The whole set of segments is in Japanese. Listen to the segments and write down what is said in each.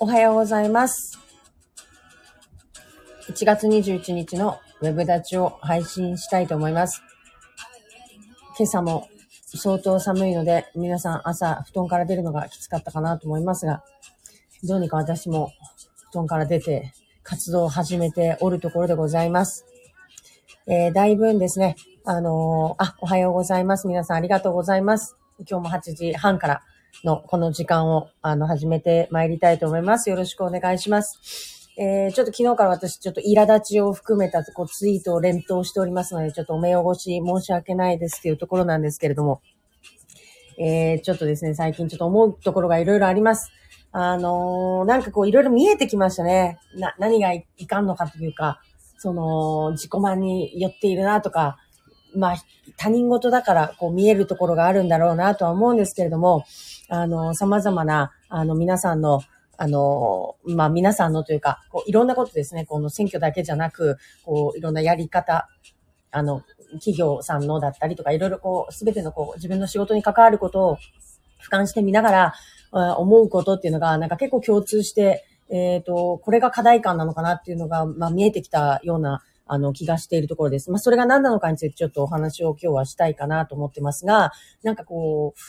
おはようございます。1月21日のウェブ立ちを配信したいと思います。今朝も相当寒いので、皆さん朝布団から出るのがきつかったかなと思いますが、どうにか私も布団から出て活動を始めておるところでございます。えー、だいぶんですね、あのーあ、おはようございます。皆さんありがとうございます。今日も8時半からのこの時間をあの始めて参りたいと思います。よろしくお願いします。えー、ちょっと昨日から私ちょっと苛立ちを含めたこうツイートを連投しておりますので、ちょっとお目汚し申し訳ないですっていうところなんですけれども、えー、ちょっとですね、最近ちょっと思うところがいろいろあります。あのーなんかこういろいろ見えてきましたね。な、何がいいかんのかというか、その、自己満に寄っているなとか、まあ、他人事だからこう見えるところがあるんだろうなとは思うんですけれども、あの、様々な、あの、皆さんの、あの、まあ、皆さんのというか、こう、いろんなことですね、この選挙だけじゃなく、こう、いろんなやり方、あの、企業さんのだったりとか、いろいろこう、すべてのこう、自分の仕事に関わることを俯瞰してみながら、思うことっていうのが、なんか結構共通して、えっ、と、これが課題感なのかなっていうのが、まあ、見えてきたような、あの、気がしているところです。まあ、それが何なのかについてちょっとお話を今日はしたいかなと思ってますが、なんかこう、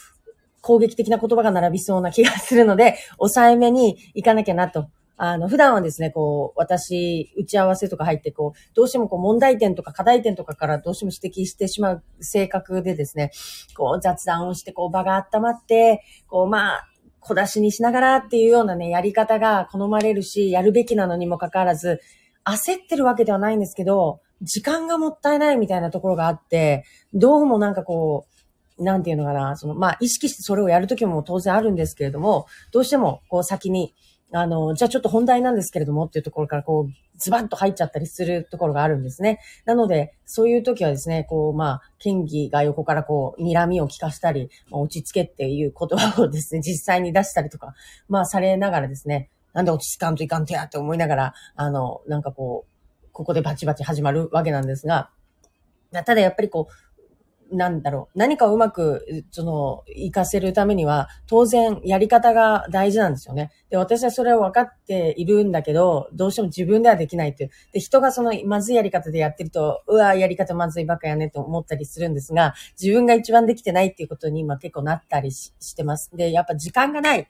攻撃的な言葉が並びそうな気がするので、抑えめに行かなきゃなと。あの、普段はですね、こう、私、打ち合わせとか入って、こう、どうしてもこう、問題点とか課題点とかからどうしても指摘してしまう性格でですね、こう、雑談をして、こう、場が温まって、こう、まあ、小出しにしながらっていうようなね、やり方が好まれるし、やるべきなのにもかかわらず、焦ってるわけではないんですけど、時間がもったいないみたいなところがあって、どうもなんかこう、なんていうのかな、その、まあ、意識してそれをやるときも当然あるんですけれども、どうしても、こう、先に、あの、じゃあちょっと本題なんですけれどもっていうところから、こう、ズバッと入っちゃったりするところがあるんですね。なので、そういう時はですね、こう、まあ、県議が横からこう、睨みを聞かしたり、まあ落ち着けっていう言葉をですね、実際に出したりとか、まあ、されながらですね、なんで落ち着かんといかんとやって思いながら、あの、なんかこう、ここでバチバチ始まるわけなんですが、ただやっぱりこう、なんだろう、何かをうまく、その、活かせるためには、当然、やり方が大事なんですよね。で、私はそれを分かっているんだけど、どうしても自分ではできないっていう。で、人がその、まずいやり方でやってると、うわ、やり方まずいばっかやねと思ったりするんですが、自分が一番できてないっていうことに今結構なったりしてます。で、やっぱ時間がない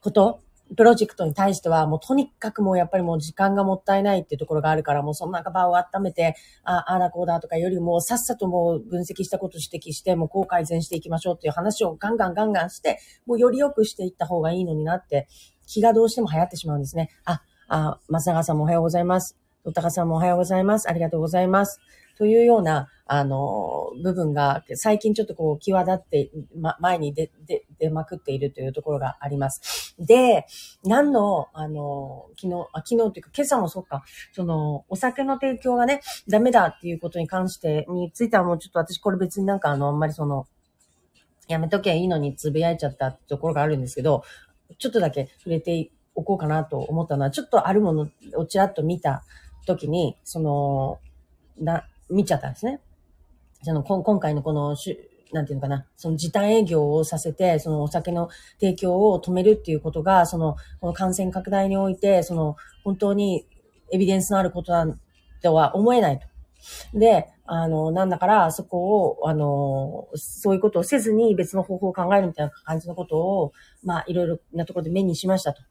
こと、プロジェクトに対しては、もうとにかくもうやっぱりもう時間がもったいないっていうところがあるから、もうその中場を温めて、ああ、あだこうだとかよりも、さっさともう分析したことを指摘して、もうこう改善していきましょうっていう話をガンガンガンガンして、もうより良くしていった方がいいのになって、気がどうしても流行ってしまうんですね。あ、あ、松永さんもおはようございます。戸高さんもおはようございます。ありがとうございます。というような、あの、部分が、最近ちょっとこう、際立って、ま、前に出、出、出まくっているというところがあります。で、何の、あの、昨日、あ昨日というか、今朝もそっか、その、お酒の提供がね、ダメだっていうことに関して、についてはもうちょっと私これ別になんかあの、あんまりその、やめときゃいいのにつぶやいちゃったところがあるんですけど、ちょっとだけ触れておこうかなと思ったのは、ちょっとあるものをちらっと見た時に、その、な、見ちゃったんですね。その、こ今回のこの、なんていうのかな、その時短営業をさせて、そのお酒の提供を止めるっていうことが、その、この感染拡大において、その、本当にエビデンスのあることだとは思えないと。で、あの、なんだから、そこを、あの、そういうことをせずに別の方法を考えるみたいな感じのことを、まあ、いろいろなところで目にしましたと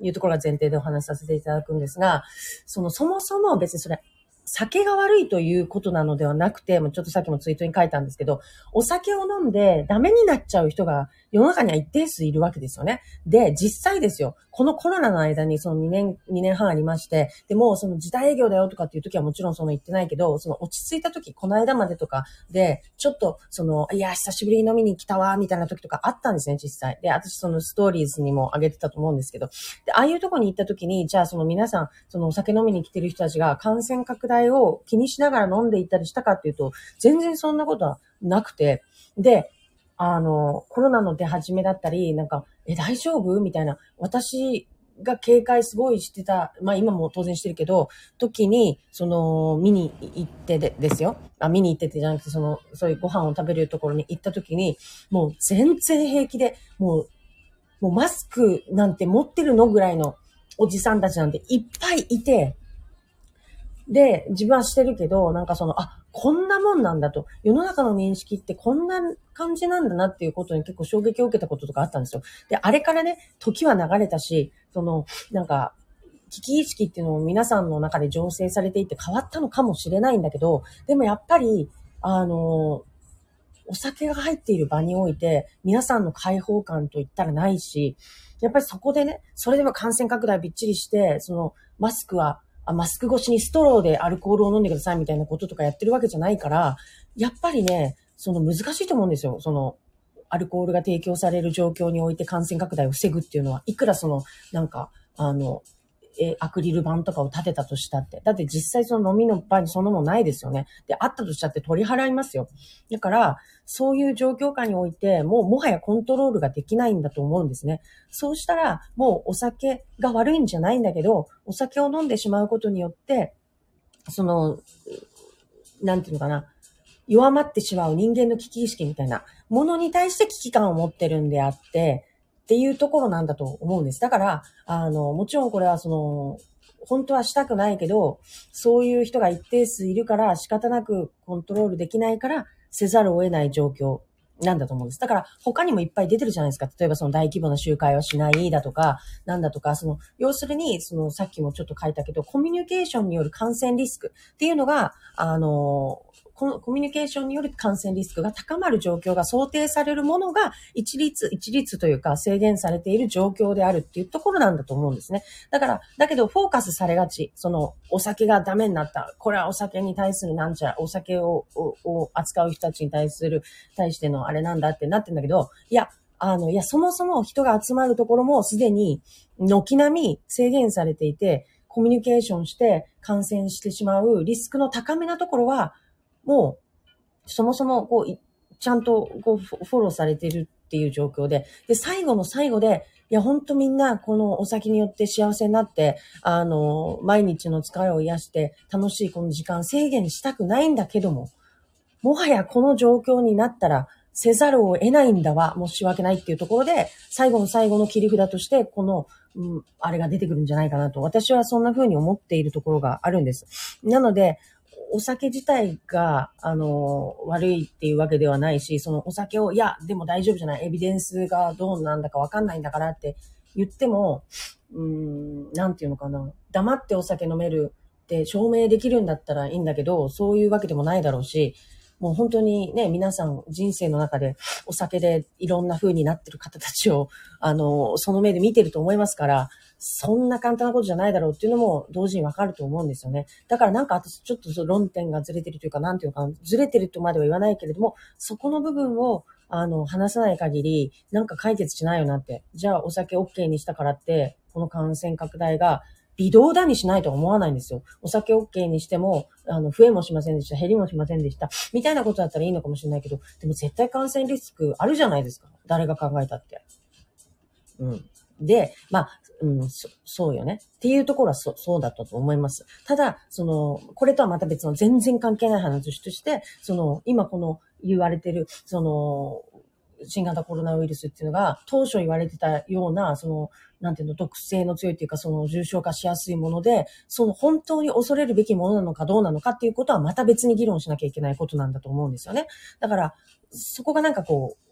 いうところが前提でお話しさせていただくんですが、その、そもそも別にそれ、酒が悪いということなのではなくて、もうちょっとさっきもツイートに書いたんですけど、お酒を飲んでダメになっちゃう人が世の中には一定数いるわけですよね。で、実際ですよ、このコロナの間にその2年、2年半ありまして、でもその時短営業だよとかっていう時はもちろんその言ってないけど、その落ち着いた時、この間までとかで、ちょっとその、いや、久しぶりに飲みに来たわ、みたいな時とかあったんですね、実際。で、私そのストーリーズにも上げてたと思うんですけど、で、ああいうとこに行った時に、じゃあその皆さん、そのお酒飲みに来てる人たちが感染拡大を気にしながら飲んでいったりしたかっていうと、全然そんなことはなくて、で、あの、コロナの出始めだったり、なんか、え、大丈夫？みたいな、私が警戒すごいしてた、まあ今も当然してるけど、時に、その、見に行ってでですよ。あ、見に行っててじゃなくて、その、そういうご飯を食べるところに行った時に、もう全然平気で、もう、もうマスクなんて持ってるの？ぐらいのおじさんたちなんていっぱいいて、で、自分はしてるけど、なんかその、あ、こんなもんなんだと。世の中の認識ってこんな感じなんだなっていうことに結構衝撃を受けたこととかあったんですよ。で、あれからね、時は流れたし、その、なんか、危機意識っていうのも皆さんの中で醸成されていって変わったのかもしれないんだけど、でもやっぱり、あの、お酒が入っている場において、皆さんの解放感といったらないし、やっぱりそこでね、それでも感染拡大びっちりして、その、マスクはあ、マスク越しにストローでアルコールを飲んでくださいみたいなこととかやってるわけじゃないから、やっぱりね、その難しいと思うんですよ。その、アルコールが提供される状況において感染拡大を防ぐっていうのは、いくらその、なんか、あの、え、アクリル板とかを立てたとしたって。だって実際その飲みの場にそのもんないですよね。で、あったとしたって取り払いますよ。だから、そういう状況下において、もうもはやコントロールができないんだと思うんですね。そうしたら、もうお酒が悪いんじゃないんだけど、お酒を飲んでしまうことによって、その、なんていうのかな、弱まってしまう人間の危機意識みたいなものに対して危機感を持ってるんであって、っていうところなんだと思うんです。だから、あの、もちろんこれはその、本当はしたくないけど、そういう人が一定数いるから仕方なくコントロールできないからせざるを得ない状況なんだと思うんです。だから他にもいっぱい出てるじゃないですか。例えばその大規模な集会はしないだとか、なんだとか、その、要するに、そのさっきもちょっと書いたけど、コミュニケーションによる感染リスクっていうのが、あ、のコミュニケーションによる感染リスクが高まる状況が想定されるものが一律、一律というか制限されている状況であるっていうところなんだと思うんですね。だから、だけどフォーカスされがち、そのお酒がダメになった。これはお酒に対するなんちゃら、お酒をを扱う人たちに対する、対してのあれなんだってなってんだけど、いや、あの、いや、そもそも人が集まるところもすでに軒並み制限されていて、コミュニケーションして感染してしまうリスクの高めなところは、もう、そもそも、こう、ちゃんと、こう、フォローされているっていう状況で、で、最後の最後で、いや、ほんとみんな、このお酒によって幸せになって、あの、毎日の疲れを癒して、楽しいこの時間制限したくないんだけども、もはやこの状況になったら、せざるを得ないんだわ、申し訳ないっていうところで、最後の最後の切り札として、この、うん、あれが出てくるんじゃないかなと、私はそんな風に思っているところがあるんです。なので、お酒自体が、あの、悪いっていうわけではないし、そのお酒を、いや、でも大丈夫じゃない、エビデンスがどうなんだかわかんないんだからって言っても、うーん、なんていうのかな。黙ってお酒飲めるって証明できるんだったらいいんだけど、そういうわけでもないだろうし、もう本当にね、皆さん人生の中でお酒でいろんな風になってる方たちを、あの、その目で見てると思いますから、そんな簡単なことじゃないだろうっていうのも同時にわかると思うんですよね。だからなんか私ちょっと論点がずれてるというか、なんていうか、ずれてるとまでは言わないけれども、そこの部分をあの、話さない限り、なんか解決しないよなって。じゃあお酒 OK にしたからって、この感染拡大が微動だにしないとは思わないんですよ。お酒 OK にしても、あの、増えもしませんでした、減りもしませんでした、みたいなことだったらいいのかもしれないけど、でも絶対感染リスクあるじゃないですか。誰が考えたって。うん。で、まあ、うん、そそうよね。っていうところはそそうだったと思います。ただ、その、これとはまた別の全然関係ない話として、その、今この言われてる、その、新型コロナウイルスっていうのが、当初言われてたような、その、なんていうの、毒性の強いっていうか、その重症化しやすいもので、その本当に恐れるべきものなのかどうなのかっていうことはまた別に議論しなきゃいけないことなんだと思うんですよね。だから、そこがなんかこう、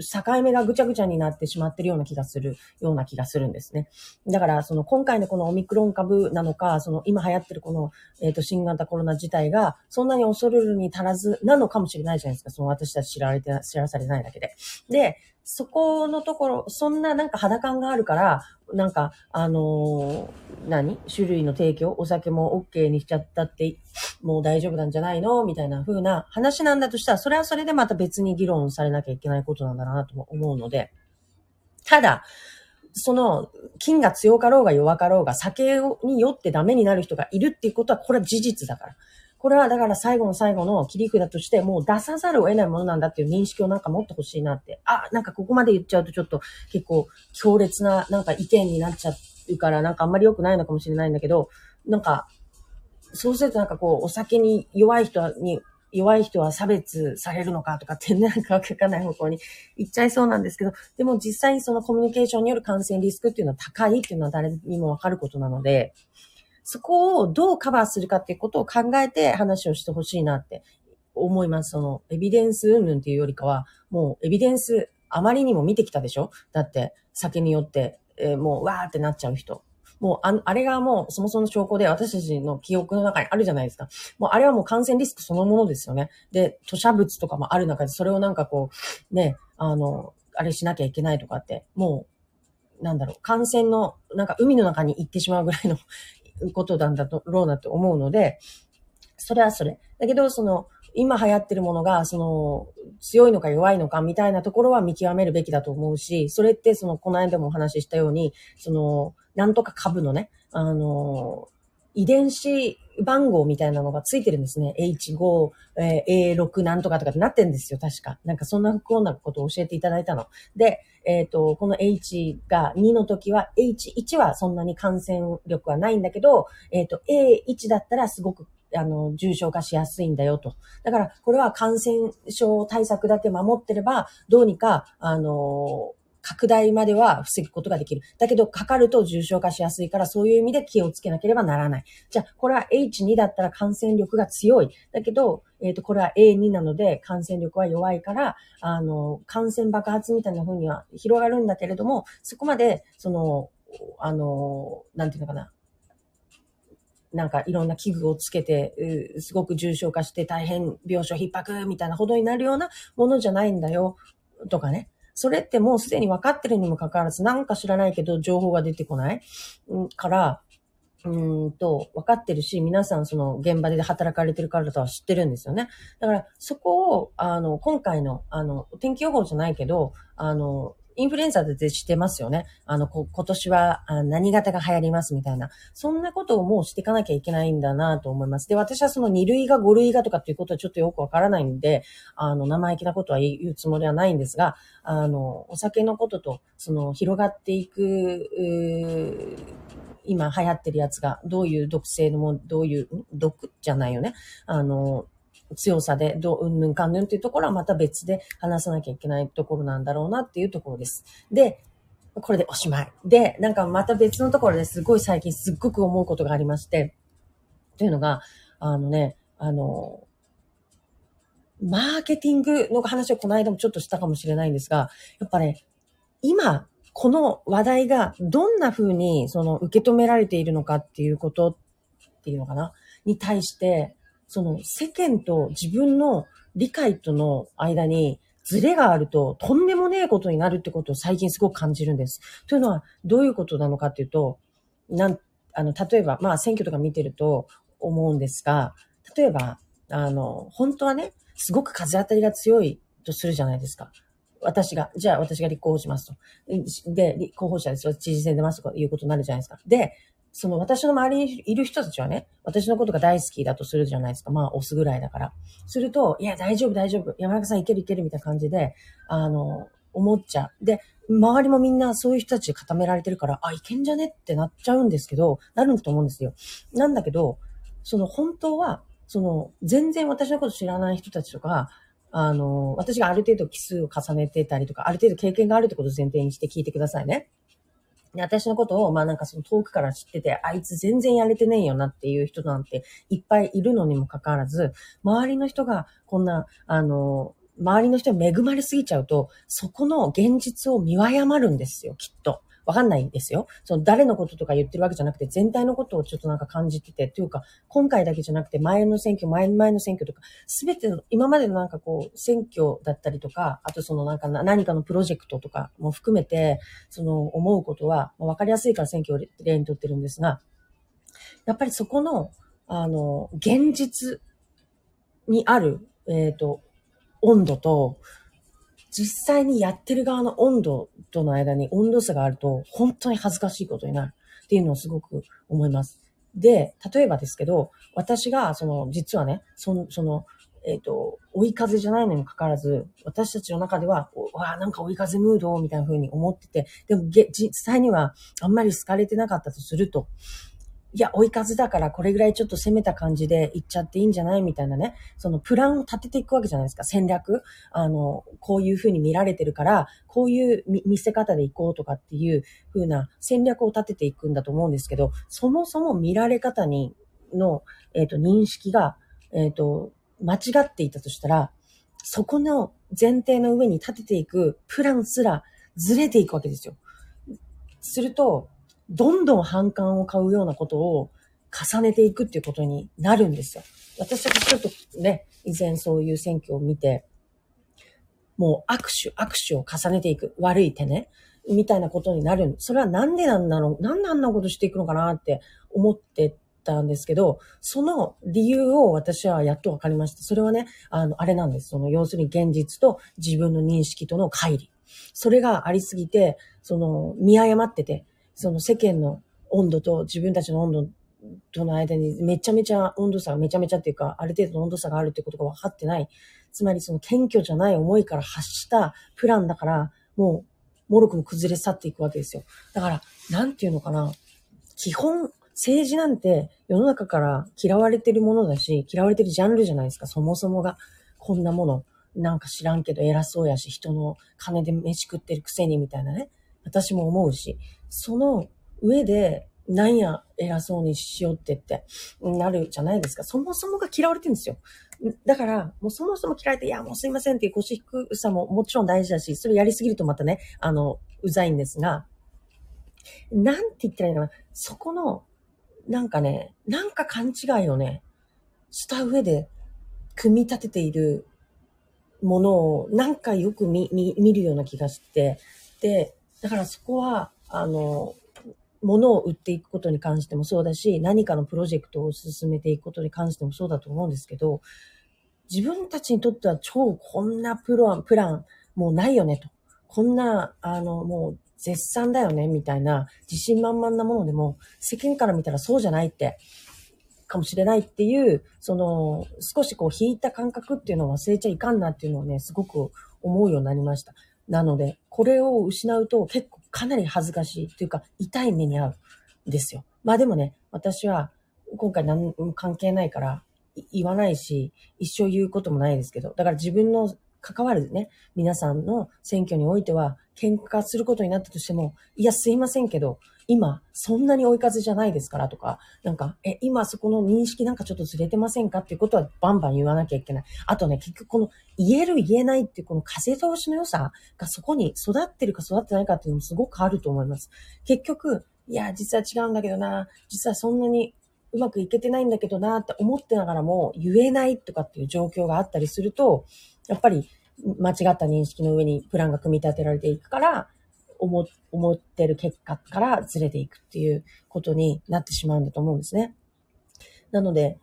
境目がぐちゃぐちゃになってしまってるような気がする、ような気がするんですね。だから、その今回のこのオミクロン株なのか、その今流行ってるこの、えっ、ー、と、新型コロナ自体が、そんなに恐るるに足らずなのかもしれないじゃないですか。その私たち知られて、知らされないだけで。で、そこのところ、そんななんか肌感があるから、なんか、あのー、何？種類の提供？お酒も OK にしちゃったって、もう大丈夫なんじゃないの？みたいな風な話なんだとしたら、それはそれでまた別に議論されなきゃいけないことなんだなと思うので、ただ、その、菌が強かろうが弱かろうが、酒に酔ってダメになる人がいるっていうことは、これは事実だから。これはだから最後の最後の切り札としてもう出さざるを得ないものなんだっていう認識をなんか持ってほしいなって。あ、なんかここまで言っちゃうとちょっと結構強烈ななんか意見になっちゃうからなんかあんまり良くないのかもしれないんだけど、なんか、そうするとなんかこうお酒に弱い人に弱い人は差別されるのかとかってなんかわかんない方向に行っちゃいそうなんですけど、でも実際にそのコミュニケーションによる感染リスクっていうのは高いっていうのは誰にもわかることなので、そこをどうカバーするかっていうことを考えて話をしてほしいなって思います。その、エビデンス云々っていうよりかは、もうエビデンスあまりにも見てきたでしょ？だって、酒によって、えー、もうわーってなっちゃう人。もうあ、あれがもうそもそもの証拠で私たちの記憶の中にあるじゃないですか。もうあれはもう感染リスクそのものですよね。で、吐砂物とかもある中で、それをなんかこう、ね、あの、あれしなきゃいけないとかって、もう、なんだろう、感染の、なんか海の中に行ってしまうぐらいのことなんだろうなって思うので、それはそれ。だけど、その、今流行ってるものが、その、強いのか弱いのかみたいなところは見極めるべきだと思うし、それってその、この間もお話ししたように、その、なんとか株のね、あの、遺伝子番号みたいなのがついてるんですね。H5、えー、A6 なんとかとかってなってんですよ、確か。なんかそんな不幸なことを教えていただいたの。で、えっ、ー、と、この H が2の時は、H1 はそんなに感染力はないんだけど、えっ、ー、と、A1 だったらすごくあの、重症化しやすいんだよと。だから、これは感染症対策だけ守ってれば、どうにか、あの、拡大までは防ぐことができる。だけど、かかると重症化しやすいから、そういう意味で気をつけなければならない。じゃあ、これは H2 だったら感染力が強い。だけど、えっ、ー、と、これは A2 なので感染力は弱いから、あの、感染爆発みたいな風には広がるんだけれども、そこまで、その、あの、なんていうのかな。なんかいろんな器具をつけて、すごく重症化して大変病床逼迫みたいなほどになるようなものじゃないんだよ、とかね。それってもうすでに分かってるにもかかわらず、なんか知らないけど情報が出てこない？から、うんと、分かってるし、皆さんその現場で働かれてるからとは知ってるんですよね。だから、そこを、あの、今回の、あの、天気予報じゃないけど、あの、インフルエンザでしてますよね。あの、こ今年は何型が流行りますみたいな。そんなことをもうしていかなきゃいけないんだなと思います。で、私はその2類が5類がとかっていうことはちょっとよくわからないんで、あの、生意気なことは言うつもりはないんですが、あの、お酒のことと、その、広がっていく、今流行ってるやつが、どういう毒性のも、どういう、毒じゃないよね。あの、強さで、どう、うんぬんかんぬんっていうところはまた別で話さなきゃいけないところなんだろうなっていうところです。で、これでおしまい。で、なんかまた別のところですごい最近すっごく思うことがありまして、というのが、あのね、あの、マーケティングの話をこの間もちょっとしたかもしれないんですが、やっぱね、今、この話題がどんな風にその受け止められているのかっていうことっていうのかな？に対して、その世間と自分の理解との間にズレがあるととんでもねえことになるってことを最近すごく感じるんです。というのはどういうことなのかっていうと、なん、あの、例えば、まあ選挙とか見てると思うんですが、例えば、あの、本当はね、すごく風当たりが強いとするじゃないですか。私が、じゃあ私が立候補しますと。で、立候補者です。知事選出ますということになるじゃないですか。で、その私の周りにいる人たちはね、私のことが大好きだとするじゃないですか。まあ、押すぐらいだから。すると、いや、大丈夫、大丈夫。山中さんいけるいけるみたいな感じで、あの、思っちゃう。で、周りもみんなそういう人たち固められてるから、あ、いけんじゃね？ってなっちゃうんですけど、なると思うんですよ。なんだけど、その本当は、その、全然私のこと知らない人たちとか、あの、私がある程度奇数を重ねてたりとか、ある程度経験があるってことを前提にして聞いてくださいね。私のことを、まあなんかその遠くから知ってて、あいつ全然やれてねえよなっていう人なんていっぱいいるのにもかかわらず、周りの人がこんな、あの、周りの人に恵まれすぎちゃうと、そこの現実を見誤るんですよ、きっと。わかんないんですよ。その誰のこととか言ってるわけじゃなくて、全体のことをちょっとなんか感じてて、というか、今回だけじゃなくて、前の選挙、前の前の選挙とか、すべての、今までのなんかこう、選挙だったりとか、あとそのなんか何かのプロジェクトとかも含めて、その思うことは、わかりやすいから選挙を例にとってるんですが、やっぱりそこの、あの、現実にある、えっ、ー、と、温度と、実際にやってる側の温度との間に温度差があると、本当に恥ずかしいことになるっていうのをすごく思います。で、例えばですけど、私が、その、実はね、その、その、えっ、ー、と、追い風じゃないのにもかかわらず、私たちの中では、わあ、なんか追い風ムードみたいな風に思ってて、でも、実際にはあんまり好かれてなかったとすると、いや、追い風だからこれぐらいちょっと攻めた感じで行っちゃっていいんじゃない？みたいなね、そのプランを立てていくわけじゃないですか、戦略。あの、こういう風に見られてるから、こういう見せ方で行こうとかっていう風な戦略を立てていくんだと思うんですけど、そもそも見られ方に、の、えっ、ー、と、認識が、えっ、ー、と、間違っていたとしたら、そこの前提の上に立てていくプランすらずれていくわけですよ。すると、どんどん反感を買うようなことを重ねていくっていうことになるんですよ。私はちょっとね、以前そういう選挙を見て、もう握手、握手を重ねていく。悪い手ね。みたいなことになる。それはなんでなんだろうなんであんなことしていくのかなって思ってたんですけど、その理由を私はやっと分かりました。それはね、あの、あれなんです。その、要するに現実と自分の認識との乖離。それがありすぎて、その、見誤ってて、その世間の温度と自分たちの温度との間にめちゃめちゃ温度差がめちゃめちゃっていうか、ある程度の温度差があるってことが分かってない。つまりその謙虚じゃない思いから発したプランだから、もう、もろくも崩れ去っていくわけですよ。だから、なんていうのかな。基本、政治なんて世の中から嫌われてるものだし、嫌われてるジャンルじゃないですか、そもそもが。こんなもの。なんか知らんけど偉そうやし、人の金で飯食ってるくせにみたいなね。私も思うし。その上で、なんや偉そうにしようってってなるじゃないですか。そもそもが嫌われてるんですよ。だから、もうそもそも嫌われて、いや、もうすいませんっていう腰低さももちろん大事だし、それやりすぎるとまたね、あの、うざいんですが、なんて言ったらいいのかな。そこの、なんかね、なんか勘違いをね、した上で組み立てているものをなんかよく見、見、見るような気がして、で、だからそこは、あの、物を売っていくことに関してもそうだし、何かのプロジェクトを進めていくことに関してもそうだと思うんですけど、自分たちにとっては超こんなプロプランもうないよねと。こんな、あの、もう絶賛だよねみたいな自信満々なものでも世間から見たらそうじゃないって、かもしれないっていう、その少しこう引いた感覚っていうのを忘れちゃいかんなっていうのをね、すごく思うようになりました。なので、これを失うと結構かなり恥ずかしいというか、痛い目に遭うんですよ。まあでもね、私は今回何も関係ないから言わないし、一生言うこともないですけど、だから自分の関わるね、皆さんの選挙においては、喧嘩することになったとしても、いや、すいませんけど、今、そんなに追い風じゃないですからとか、なんか、え、今そこの認識なんかちょっとずれてませんか？っていうことはバンバン言わなきゃいけない。あとね、結局この言える言えないっていうこの風通しの良さがそこに育ってるか育ってないかっていうのもすごくあると思います。結局、いや、実は違うんだけどな、実はそんなにうまくいけてないんだけどなって思ってながらも言えないとかっていう状況があったりすると、やっぱり間違った認識の上にプランが組み立てられていくから、思、思ってる結果からずれていくっていうことになってしまうんだと思うんですね。なので、やっ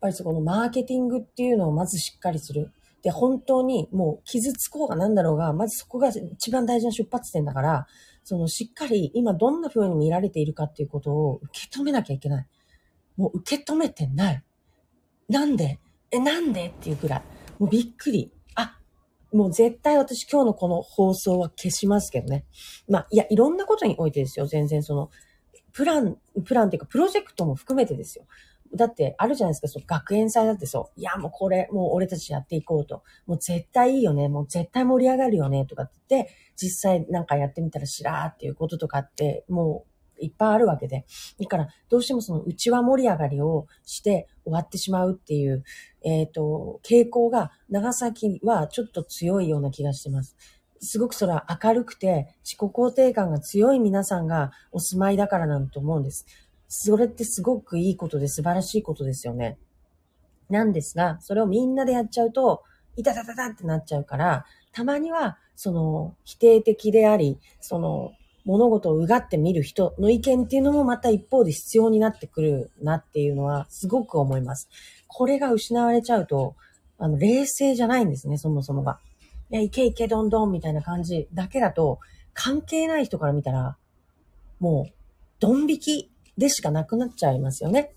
ぱりそこのマーケティングっていうのをまずしっかりする。で、本当にもう傷つこうが何だろうが、まずそこが一番大事な出発点だから、そのしっかり今どんな風に見られているかっていうことを受け止めなきゃいけない。もう受け止めてない。なんで？え、なんで？っていうくらい。もうびっくり。もう絶対私今日のこの放送は消しますけどね。まあ、いや、いろんなことにおいてですよ。全然その、プラン、プランっていうか、プロジェクトも含めてですよ。だって、あるじゃないですか、その学園祭だってそう。いや、もうこれ、もう俺たちやっていこうと。もう絶対いいよね。もう絶対盛り上がるよね。とかって言って、実際なんかやってみたらしらーっていうこととかって、もういっぱいあるわけで。だから、どうしてもその内輪盛り上がりをして終わってしまうっていう、えっ、ー、と、傾向が長崎はちょっと強いような気がしてます。すごくそれは明るくて自己肯定感が強い皆さんがお住まいだからなんと思うんです。それってすごくいいことで素晴らしいことですよね。なんですが、それをみんなでやっちゃうと、いたたたたってなっちゃうから、たまには、その、否定的であり、その、物事をうがって見る人の意見っていうのもまた一方で必要になってくるなっていうのはすごく思います。これが失われちゃうと、あの、冷静じゃないんですね、そもそもが。いや、いけいけどんどんみたいな感じだけだと、関係ない人から見たら、もう、ドン引きでしかなくなっちゃいますよね。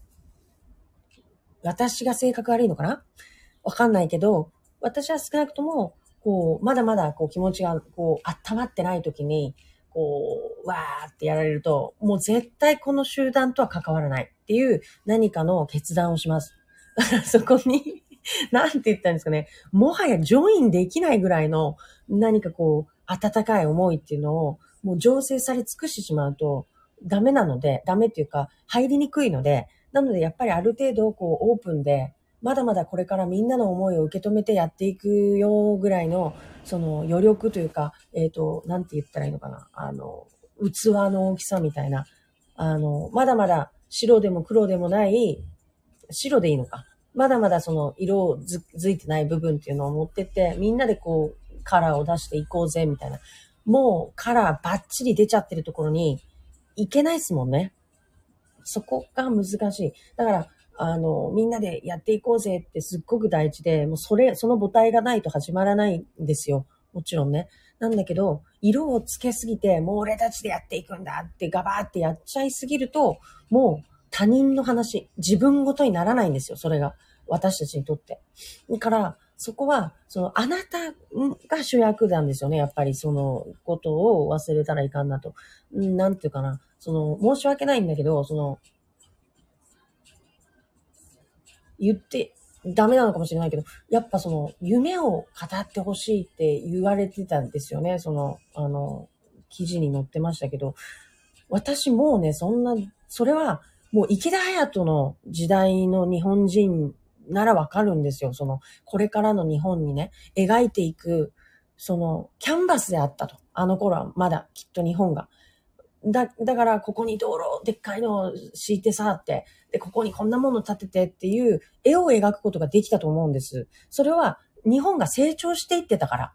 私が性格悪いのかな？わかんないけど、私は少なくとも、こう、まだまだこう気持ちがこう温まってない時に、こう、わーってやられると、もう絶対この集団とは関わらないっていう何かの決断をします。だからそこに なんて言ったんですかね。もはやジョインできないぐらいの何かこう、温かい思いっていうのを、もう醸成され尽くしてしまうと、ダメなので、ダメっていうか、入りにくいので、なのでやっぱりある程度こうオープンで、まだまだこれからみんなの思いを受け止めてやっていくよぐらいの、その余力というか、えっ、ー、と、なんて言ったらいいのかな。あの、器の大きさみたいな。あの、まだまだ白でも黒でもない、白でいいのか。まだまだその色をづづいてない部分っていうのを持ってって、みんなでこう、カラーを出していこうぜ、みたいな。もうカラーバッチリ出ちゃってるところに、いけないっすもんね。そこが難しい。だから、あの、みんなでやっていこうぜってすっごく大事で、もうそれ、その母体がないと始まらないんですよ。もちろんね。なんだけど、色をつけすぎて、もう俺たちでやっていくんだってガバーってやっちゃいすぎると、もう他人の話、自分ごとにならないんですよ、それが。私たちにとって。だから、そこは、その、あなたが主役なんですよね。やっぱり、その、ことを忘れたらいかんなと。なんていうかな。その、申し訳ないんだけど、その、言ってダメなのかもしれないけど、やっぱその、夢を語ってほしいって言われてたんですよね。その、あの、記事に載ってましたけど、私もうね、そんな、それは、もう池田隼人の時代の日本人ならわかるんですよ。その、これからの日本にね、描いていく、その、キャンバスであったと。あの頃はまだきっと日本が。だ、だからここに道路でっかいのを敷いてさって、で、ここにこんなもの立ててっていう絵を描くことができたと思うんです。それは日本が成長していってたから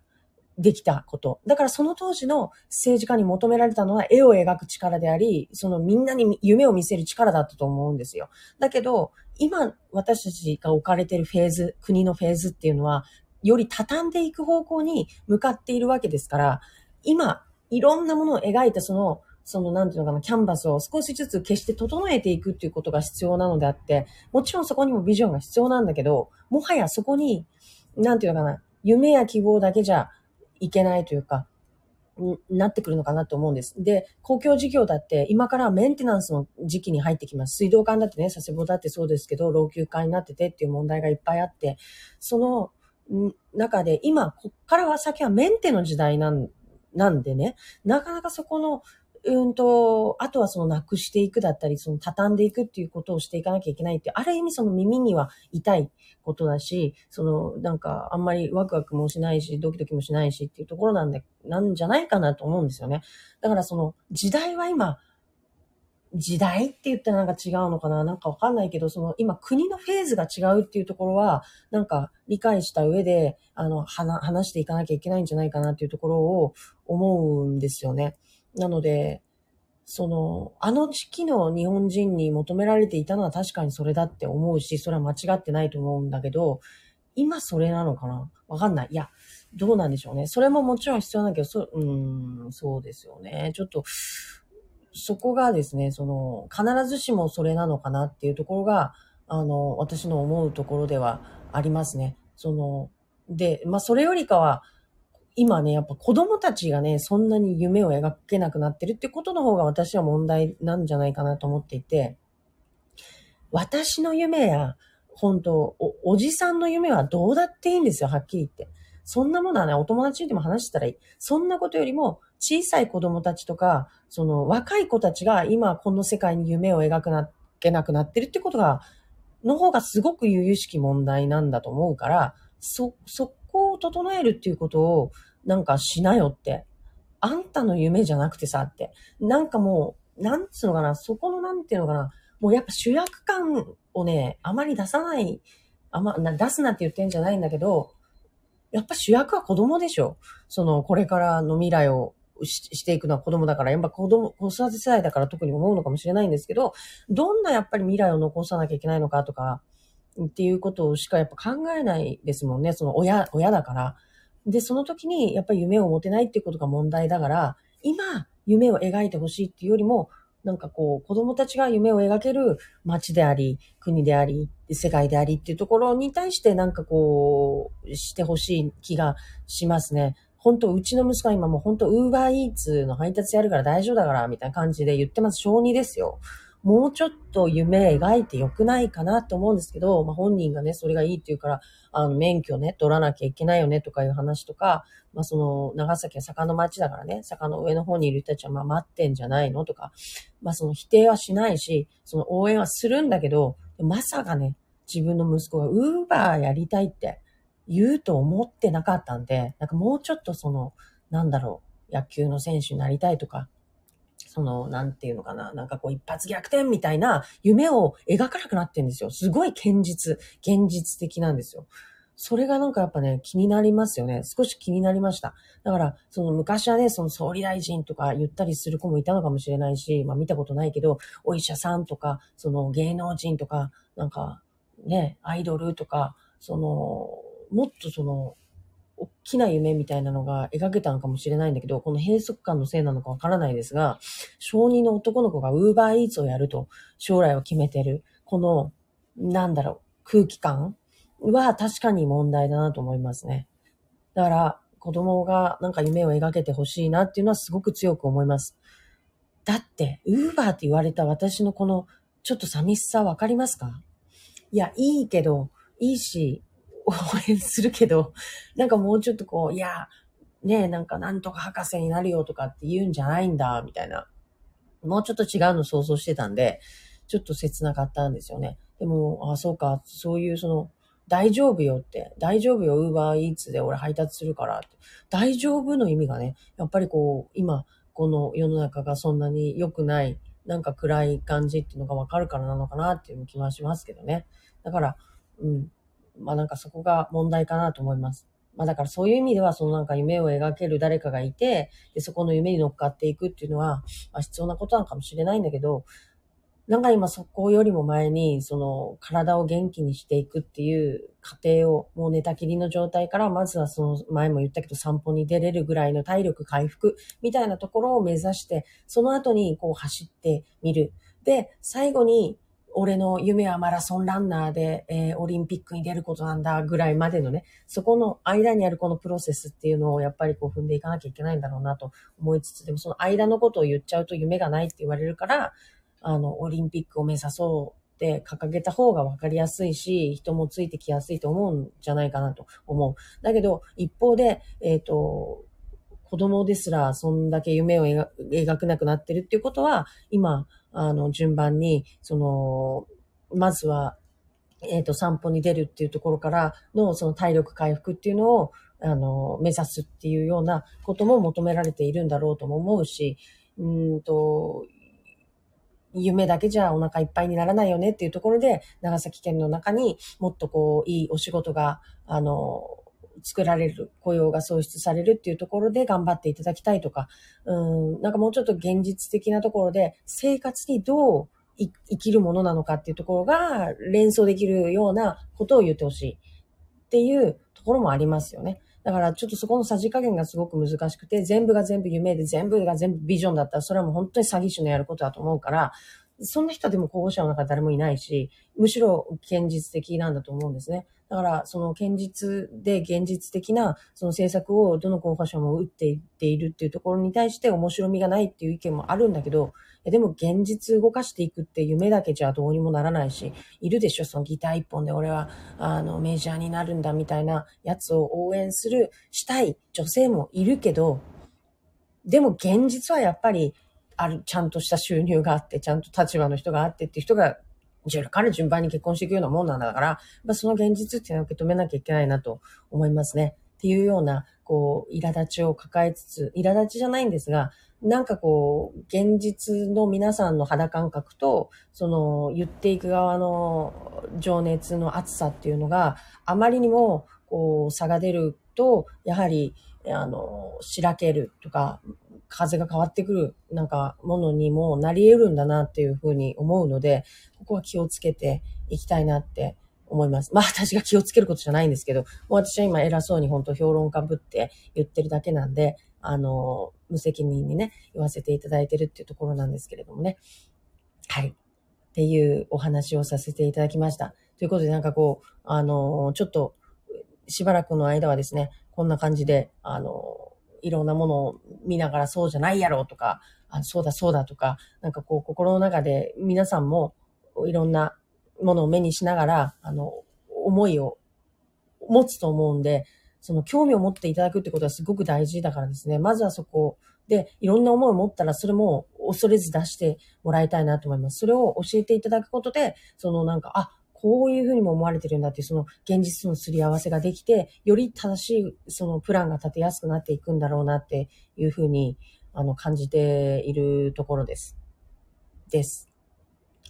できたこと。だからその当時の政治家に求められたのは絵を描く力であり、そのみんなに夢を見せる力だったと思うんですよ。だけど、今私たちが置かれているフェーズ、国のフェーズっていうのは、より畳んでいく方向に向かっているわけですから、今、いろんなものを描いたそのその、なんていうのかな、キャンバスを少しずつ消して整えていくっていうことが必要なのであって、もちろんそこにもビジョンが必要なんだけど、もはやそこに、なんていうのかな、夢や希望だけじゃいけないというか、なってくるのかなと思うんです。で、公共事業だって今からメンテナンスの時期に入ってきます。水道管だってね、佐世保だってそうですけど、老朽化になっててっていう問題がいっぱいあって、その中で今、こっからは先はメンテの時代なんなんでね、なかなかそこのうんと、あとはそのなくしていくだったり、その畳んでいくっていうことをしていかなきゃいけないって、ある意味その耳には痛いことだし、そのなんかあんまりワクワクもしないし、ドキドキもしないしっていうところなんで、なんじゃないかなと思うんですよね。だからその時代は今、時代って言ったらなんか違うのかななんかわかんないけど、その今国のフェーズが違うっていうところは、なんか理解した上で、あの、話していかなきゃいけないんじゃないかなっていうところを思うんですよね。なので、その、あの時期の日本人に求められていたのは確かにそれだって思うし、それは間違ってないと思うんだけど、今それなのかな？わかんない。いや、どうなんでしょうね。それももちろん必要なんだけど、そ、うん、そうですよね。ちょっと、そこがですね、その、必ずしもそれなのかなっていうところが、あの、私の思うところではありますね。その、で、まあ、それよりかは、今ね、やっぱ子供たちがね、そんなに夢を描けなくなってるってことの方が私は問題なんじゃないかなと思っていて、私の夢や、本当お、おじさんの夢はどうだっていいんですよ、はっきり言って。そんなものはね、お友達にでも話したらいい。そんなことよりも、小さい子供たちとか、その若い子たちが今この世界に夢を描くな、けなくなってるってことが、の方がすごく由々しき問題なんだと思うから、そ、そ整えるっていうことをなんかしなよって。あんたの夢じゃなくてさって。なんかもう、なんつうのかな、そこのなんていうのかな、もうやっぱ主役感をね、あまり出さない、あま、出すなって言ってんじゃないんだけど、やっぱ主役は子供でしょ。その、これからの未来をしていくのは子供だから、やっぱ子供、子育て世代だから特に思うのかもしれないんですけど、どんなやっぱり未来を残さなきゃいけないのかとか、っていうことしかやっぱ考えないですもんね。その親、親だから。で、その時にやっぱり夢を持てないっていうことが問題だから、今、夢を描いてほしいっていうよりも、なんかこう、子供たちが夢を描ける街であり、国であり、世界でありっていうところに対してなんかこう、してほしい気がしますね。本当うちの息子は今もう本当ウーバーイーツの配達やるから大丈夫だから、みたいな感じで言ってます。小2ですよ。もうちょっと夢描いてよくないかなと思うんですけど、まあ、本人がね、それがいいって言うから、あの、免許ね、取らなきゃいけないよねとかいう話とか、まあ、その、長崎は坂の町だからね、坂の上の方にいる人たちは、まあ、待ってんじゃないのとか、まあ、その否定はしないし、その応援はするんだけど、まさかね、自分の息子がウーバーやりたいって言うと思ってなかったんで、なんかもうちょっとその、なんだろう、野球の選手になりたいとか、その、なんていうのかな、なんかこう一発逆転みたいな夢を描かなくなってんですよ。すごい現実、現実的なんですよ。それがなんかやっぱね、気になりますよね。少し気になりました。だから、その昔はね、その総理大臣とか言ったりする子もいたのかもしれないし、まあ見たことないけど、お医者さんとか、その芸能人とか、なんかね、アイドルとか、その、もっとその、大きな夢みたいなのが描けたのかもしれないんだけど、この閉塞感のせいなのかわからないですが、小児の男の子がウーバーイーツをやると将来を決めてる、この、なんだろう、空気感は確かに問題だなと思いますね。だから、子供がなんか夢を描けてほしいなっていうのはすごく強く思います。だって、ウーバーって言われた私のこのちょっと寂しさわかりますか？いや、いいけど、いいし、応援するけど、なんかもうちょっとこう、いや、ねえ、なんかなんとか博士になるよとかって言うんじゃないんだ、みたいな。もうちょっと違うの想像してたんで、ちょっと切なかったんですよね。でも、あ、そうか、そういうその、大丈夫よって、大丈夫よ、ウーバーイーツで俺配達するからって。大丈夫の意味がね、やっぱりこう、今、この世の中がそんなに良くない、なんか暗い感じっていうのがわかるからなのかなっていう気はしますけどね。だから、うん。まあなんかそこが問題かなと思います。まあだからそういう意味では、そのなんか夢を描ける誰かがいて、で、そこの夢に乗っかっていくっていうのは、まあ必要なことなのかもしれないんだけど、なんか今そこよりも前に、その体を元気にしていくっていう過程を、もう寝たきりの状態から、まずはその前も言ったけど散歩に出れるぐらいの体力回復みたいなところを目指して、その後にこう走ってみる。で、最後に俺の夢はマラソンランナーで、えー、オリンピックに出ることなんだぐらいまでのね、そこの間にあるこのプロセスっていうのをやっぱりこう踏んでいかなきゃいけないんだろうなと思いつつ、でもその間のことを言っちゃうと夢がないって言われるから、あの、オリンピックを目指そうって掲げた方が分かりやすいし、人もついてきやすいと思うんじゃないかなと思う。だけど、一方で、えっ、ー、と、子供ですらそんだけ夢を描くなくなってるっていうことは、今、あの、順番に、その、まずは、えっ、ー、と、散歩に出るっていうところからの、その体力回復っていうのを、あの、目指すっていうようなことも求められているんだろうとも思うし、うんと、夢だけじゃお腹いっぱいにならないよねっていうところで、長崎県の中にもっとこう、いいお仕事が、あの、作られる、雇用が創出されるっていうところで頑張っていただきたいとか、うん、なんかもうちょっと現実的なところで生活にどう生きるものなのかっていうところが連想できるようなことを言ってほしいっていうところもありますよね。だからちょっとそこのさじ加減がすごく難しくて、全部が全部夢で全部が全部ビジョンだったら、それはもう本当に詐欺師のやることだと思うから、そんな人でも候補者の中誰もいないし、むしろ現実的なんだと思うんですね。だから、その堅実で現実的なその政策をどの候補者も打っていっているっていうところに対して面白みがないっていう意見もあるんだけど、でも現実動かしていくって夢だけじゃどうにもならないし、いるでしょ、そのギター一本で俺は、あの、メジャーになるんだみたいなやつを応援する、したい女性もいるけど、でも現実はやっぱり、ある、ちゃんとした収入があって、ちゃんと立場の人があってっていう人がから順番に結婚していくようなもんなんだから、まあ、その現実っていうのを受け止めなきゃいけないなと思いますね。っていうような、こう、苛立ちを抱えつつ、苛立ちじゃないんですが、なんかこう、現実の皆さんの肌感覚と、その、言っていく側の情熱の熱さっていうのがあまりにも、こう、差が出ると、やはり、あの、しらけるとか、風が変わってくる、なんか、ものにもなり得るんだなっていうふうに思うので、ここは気をつけていきたいなって思います。まあ私が気をつけることじゃないんですけど、もう私は今偉そうに本当評論家ぶって言ってるだけなんで、あの、無責任にね、言わせていただいてるっていうところなんですけれどもね。はい。っていうお話をさせていただきました。ということでなんかこう、あの、ちょっと、しばらくの間はですね、こんな感じで、あの、いろんなものを見ながらそうじゃないやろうとか、あそうだそうだとか、なんかこう心の中で皆さんもいろんなものを目にしながら、あの、思いを持つと思うんで、その興味を持っていただくってことはすごく大事だからですね。まずはそこで、いろんな思いを持ったら、それも恐れず出してもらいたいなと思います。それを教えていただくことで、そのなんか、あ、こういうふうにも思われてるんだっていう、その現実とのすり合わせができて、より正しいそのプランが立てやすくなっていくんだろうなっていうふうに、あの、感じているところです。です。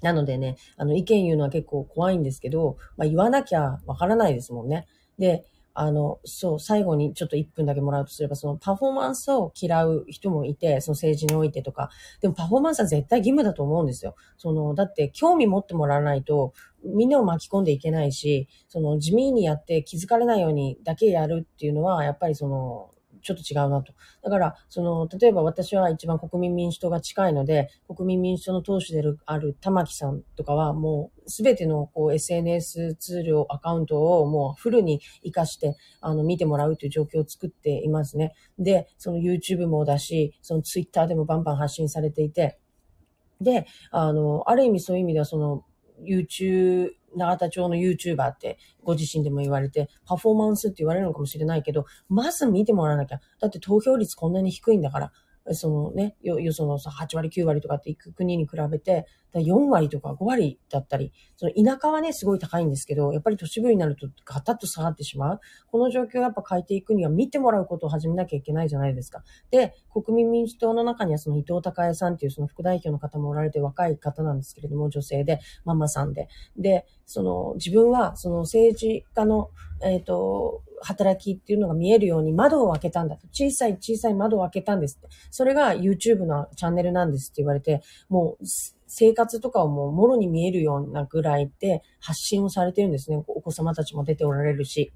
なのでね、あの、意見言うのは結構怖いんですけど、まあ、言わなきゃわからないですもんね。で、あの、そう、最後にちょっと1分だけもらうとすれば、そのパフォーマンスを嫌う人もいて、その政治においてとか、でもパフォーマンスは絶対義務だと思うんですよ。その、だって興味持ってもらわないと、みんなを巻き込んでいけないし、その地味にやって気づかれないようにだけやるっていうのは、やっぱりその、ちょっと違うなと。だから、その、例えば私は一番国民民主党が近いので、国民民主党の党首である玉木さんとかは、もうすべてのこう SNS ツールを、アカウントをもうフルに活かして、あの、見てもらうという状況を作っていますね。で、その YouTube もだし、その Twitter でもバンバン発信されていて、で、あの、ある意味そういう意味では、その、YouTube、永田町の YouTuber ってご自身でも言われて、パフォーマンスって言われるのかもしれないけど、まず見てもらわなきゃ。だって投票率こんなに低いんだから、そのね、よ、よそのさ、8割、9割とかって行く国に比べて、4割とか5割だったり、その田舎はね、すごい高いんですけど、やっぱり都市部になるとガタッと下がってしまう。この状況をやっぱ変えていくには見てもらうことを始めなきゃいけないじゃないですか。で、国民民主党の中にはその伊藤孝恵さんっていうその副代表の方もおられて若い方なんですけれども、女性で、ママさんで。で、その自分はその政治家の、えっ、ー、と、働きっていうのが見えるように窓を開けたんだと。小さい小さい窓を開けたんですって。それが YouTube のチャンネルなんですって言われて、もう生活とかをもうもろに見えるようなぐらいで発信をされてるんですね。お子様たちも出ておられるし。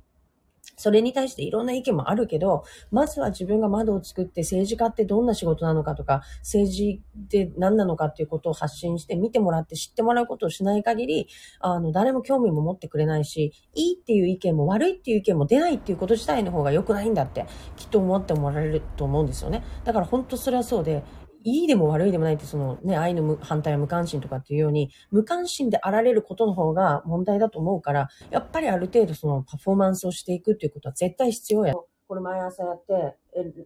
それに対していろんな意見もあるけど、まずは自分が窓を作って政治家ってどんな仕事なのかとか、政治って何なのかっていうことを発信して見てもらって知ってもらうことをしない限り、あの、誰も興味も持ってくれないし、いいっていう意見も悪いっていう意見も出ないっていうこと自体の方が良くないんだって、きっと思ってもらえると思うんですよね。だから本当それはそうで、いいでも悪いでもないって、そのね、愛の反対は無関心とかっていうように、無関心であられることの方が問題だと思うから、やっぱりある程度そのパフォーマンスをしていくっていうことは絶対必要や。これ毎朝やって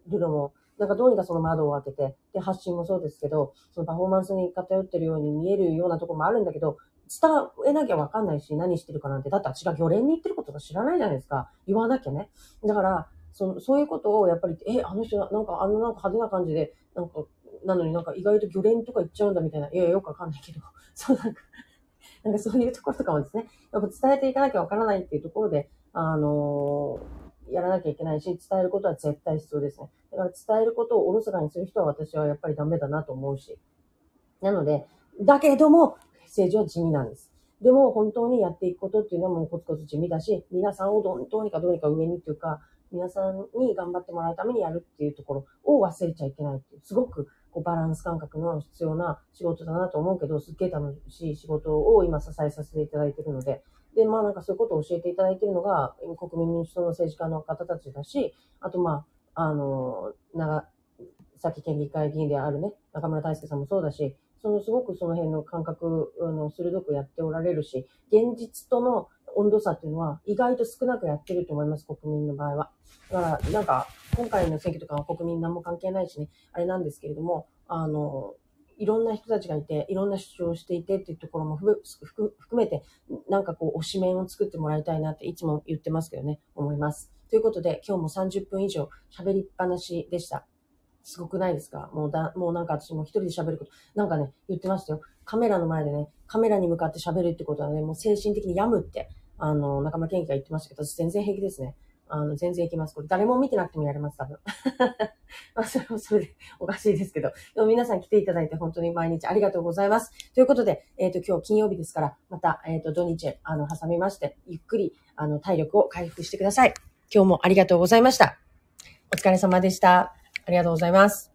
るのも、なんかどうにかその窓を開けて、で、発信もそうですけど、そのパフォーマンスに偏ってるように見えるようなとこもあるんだけど、伝えなきゃわかんないし、何してるかなんて、だって私が魚連に行ってることが知らないじゃないですか。言わなきゃね。だから、そのそういうことをやっぱり、え、あの人、なんかあのなんか派手な感じで、なんかなのになんか意外と魚連とか行っちゃうんだみたいな。いや、よくわかんないけど。そうなんかなんかそういうところとかもですね、やっぱ伝えていかなきゃわからないっていうところで、あのー、やらなきゃいけないし、伝えることは絶対必要ですね。だから伝えることをおろそかにする人は私はやっぱりダメだなと思うし。なので、だけれども、政治は地味なんです。でも本当にやっていくことっていうのはもうコツコツ地味だし、皆さんをどうにかどうにか上にっていうか、皆さんに頑張ってもらうためにやるっていうところを忘れちゃいけないっていう、すごくこうバランス感覚の必要な仕事だなと思うけど、すっげえ楽しい仕事を今支えさせていただいているので、で、まあなんかそういうことを教えていただいているのが、国民民主党の政治家の方たちだし、あとまあ、あの、長、さっき県議会議員であるね、中村大輔さんもそうだし、そのすごくその辺の感覚、あの、鋭くやっておられるし、現実との温度差っていうのは意外と少なくやってると思います、国民の場合は。だから、なんか、今回の選挙とかは国民何も関係ないしね、あれなんですけれども、あの、いろんな人たちがいて、いろんな主張をしていてっていうところも含めて、なんかこう、推し面を作ってもらいたいなっていつも言ってますけどね、思います。ということで、今日も30分以上喋りっぱなしでした。すごくないですか？もうだ、もうなんか私も一人で喋ること、なんかね、言ってましたよ。カメラの前でね、カメラに向かって喋るってことはね、もう精神的に病むって、あの、中村健貴が言ってましたけど、私全然平気ですね。あの、全然いきます。これ誰も見てなくてもやれます、多分。まあ、それはそれでおかしいですけど。でも皆さん来ていただいて本当に毎日ありがとうございます。ということで、えっ、ー、と、今日金曜日ですから、また、えっ、ー、と、土日、あの、挟みまして、ゆっくり、あの、体力を回復してください。今日もありがとうございました。お疲れ様でした。ありがとうございます。